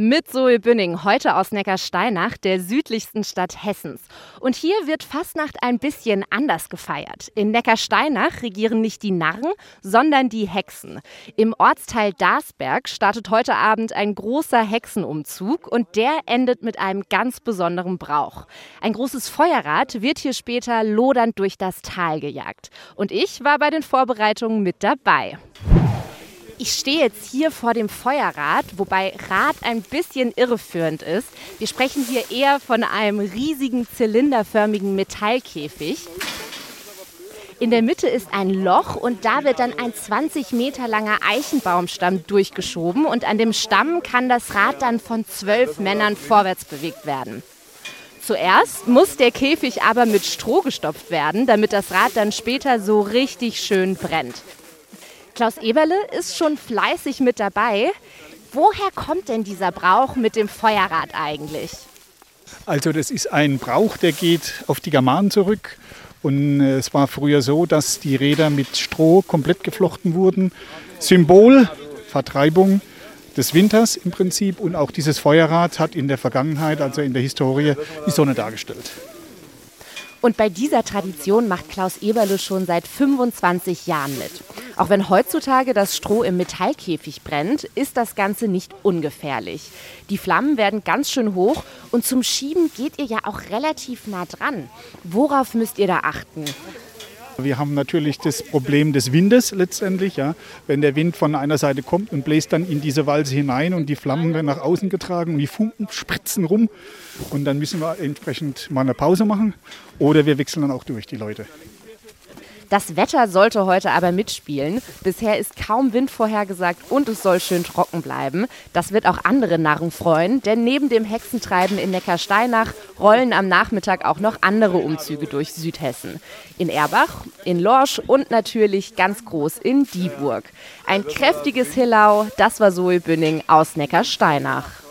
mit Zoe Bünning, heute aus Neckarsteinach, der südlichsten Stadt Hessens. Und hier wird Fastnacht ein bisschen anders gefeiert. In Neckarsteinach regieren nicht die Narren, sondern die Hexen. Im Ortsteil Darsberg startet heute Abend ein großer Hexenumzug und der endet mit einem ganz besonderen Brauch. Ein großes Feuerrad wird hier später lodernd durch das Tal gejagt. Und ich war bei den Vorbereitungen mit dabei. Ich stehe jetzt hier vor dem Feuerrad, wobei Rad ein bisschen irreführend ist. Wir sprechen hier eher von einem riesigen zylinderförmigen Metallkäfig. In der Mitte ist ein Loch und da wird dann ein 20 Meter langer Eichenbaumstamm durchgeschoben und an dem Stamm kann das Rad dann von zwölf Männern vorwärts bewegt werden. Zuerst muss der Käfig aber mit Stroh gestopft werden, damit das Rad dann später so richtig schön brennt. Klaus Eberle ist schon fleißig mit dabei. Woher kommt denn dieser Brauch mit dem Feuerrad eigentlich? Also das ist ein Brauch, der geht auf die Germanen zurück. Und äh, es war früher so, dass die Räder mit Stroh komplett geflochten wurden. Symbol Vertreibung des Winters im Prinzip. Und auch dieses Feuerrad hat in der Vergangenheit, also in der Historie, die Sonne dargestellt. Und bei dieser Tradition macht Klaus Eberle schon seit 25 Jahren mit. Auch wenn heutzutage das Stroh im Metallkäfig brennt, ist das Ganze nicht ungefährlich. Die Flammen werden ganz schön hoch und zum Schieben geht ihr ja auch relativ nah dran. Worauf müsst ihr da achten? Wir haben natürlich das Problem des Windes letztendlich. Ja. Wenn der Wind von einer Seite kommt und bläst dann in diese Walze hinein und die Flammen werden nach außen getragen und die Funken spritzen rum. Und dann müssen wir entsprechend mal eine Pause machen oder wir wechseln dann auch durch die Leute. Das Wetter sollte heute aber mitspielen. Bisher ist kaum Wind vorhergesagt und es soll schön trocken bleiben. Das wird auch andere Narren freuen, denn neben dem Hexentreiben in Neckarsteinach rollen am Nachmittag auch noch andere Umzüge durch Südhessen. In Erbach, in Lorsch und natürlich ganz groß in Dieburg. Ein kräftiges Hillau, das war Zoe Bünning aus Neckarsteinach.